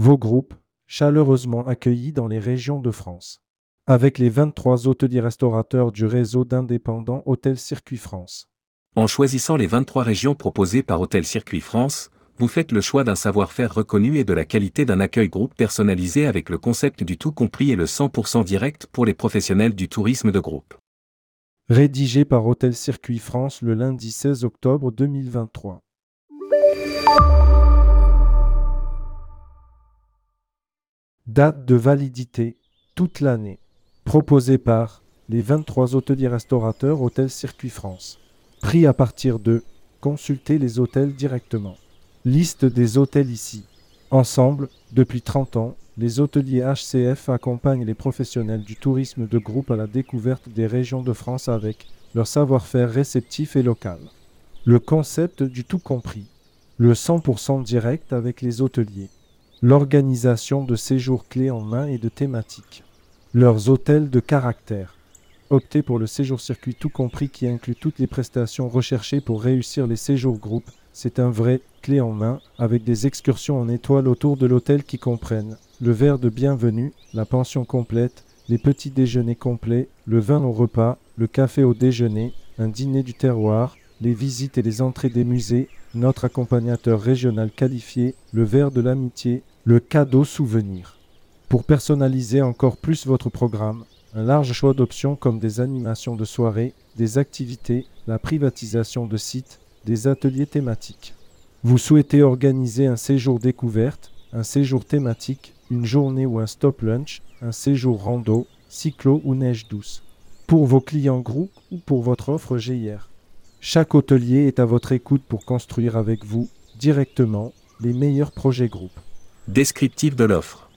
Vos groupes, chaleureusement accueillis dans les régions de France. Avec les 23 hôteliers restaurateurs du réseau d'indépendants Hôtel Circuit France. En choisissant les 23 régions proposées par Hôtel Circuit France, vous faites le choix d'un savoir-faire reconnu et de la qualité d'un accueil groupe personnalisé avec le concept du tout compris et le 100% direct pour les professionnels du tourisme de groupe. Rédigé par Hôtel Circuit France le lundi 16 octobre 2023. Date de validité toute l'année. Proposé par les 23 hôteliers restaurateurs Hôtel Circuit France. Prix à partir de consultez les hôtels directement. Liste des hôtels ici. Ensemble, depuis 30 ans, les hôteliers HCF accompagnent les professionnels du tourisme de groupe à la découverte des régions de France avec leur savoir-faire réceptif et local. Le concept du tout compris. Le 100% direct avec les hôteliers l'organisation de séjours clés en main et de thématiques, leurs hôtels de caractère. Optez pour le séjour circuit tout compris qui inclut toutes les prestations recherchées pour réussir les séjours groupes. C'est un vrai clé en main avec des excursions en étoile autour de l'hôtel qui comprennent le verre de bienvenue, la pension complète, les petits déjeuners complets, le vin au repas, le café au déjeuner, un dîner du terroir, les visites et les entrées des musées, notre accompagnateur régional qualifié, le verre de l'amitié, le cadeau souvenir. Pour personnaliser encore plus votre programme, un large choix d'options comme des animations de soirée, des activités, la privatisation de sites, des ateliers thématiques. Vous souhaitez organiser un séjour découverte, un séjour thématique, une journée ou un stop lunch, un séjour rando, cyclo ou neige douce. Pour vos clients groupes ou pour votre offre GIR. Chaque hôtelier est à votre écoute pour construire avec vous, directement, les meilleurs projets groupes. Descriptif de l'offre.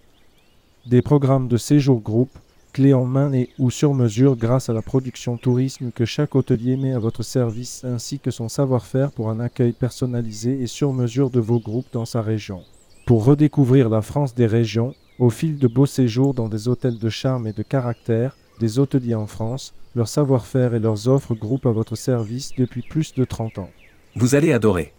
Des programmes de séjour groupe, clés en main et ou sur mesure grâce à la production tourisme que chaque hôtelier met à votre service ainsi que son savoir-faire pour un accueil personnalisé et sur mesure de vos groupes dans sa région. Pour redécouvrir la France des régions, au fil de beaux séjours dans des hôtels de charme et de caractère, des hôteliers en France, leur savoir-faire et leurs offres groupent à votre service depuis plus de 30 ans. Vous allez adorer.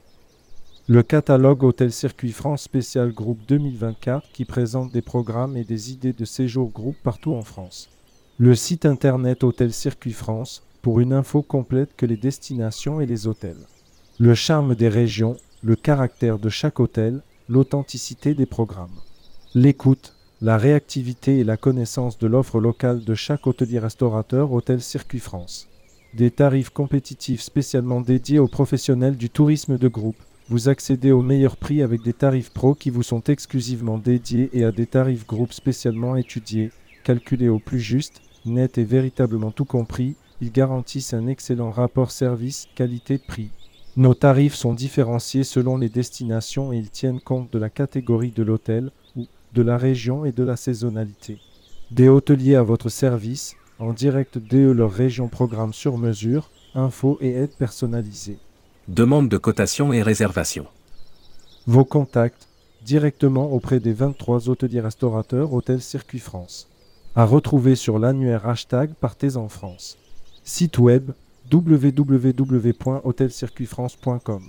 Le catalogue Hôtel Circuit France Spécial Groupe 2024 qui présente des programmes et des idées de séjour groupe partout en France. Le site internet Hôtel Circuit France pour une info complète que les destinations et les hôtels. Le charme des régions, le caractère de chaque hôtel, l'authenticité des programmes. L'écoute, la réactivité et la connaissance de l'offre locale de chaque hôtelier restaurateur Hôtel Circuit France. Des tarifs compétitifs spécialement dédiés aux professionnels du tourisme de groupe vous accédez au meilleur prix avec des tarifs pro qui vous sont exclusivement dédiés et à des tarifs groupes spécialement étudiés, calculés au plus juste, net et véritablement tout compris. Ils garantissent un excellent rapport service qualité-prix. Nos tarifs sont différenciés selon les destinations et ils tiennent compte de la catégorie de l'hôtel ou de la région et de la saisonnalité. Des hôteliers à votre service, en direct de leur région programme sur mesure, infos et aides personnalisées. Demande de cotation et réservation. Vos contacts directement auprès des 23 hôteliers restaurateurs Hôtel Circuit France. À retrouver sur l'annuaire hashtag Partez en France. Site web www.hôtelcircuitfrance.com.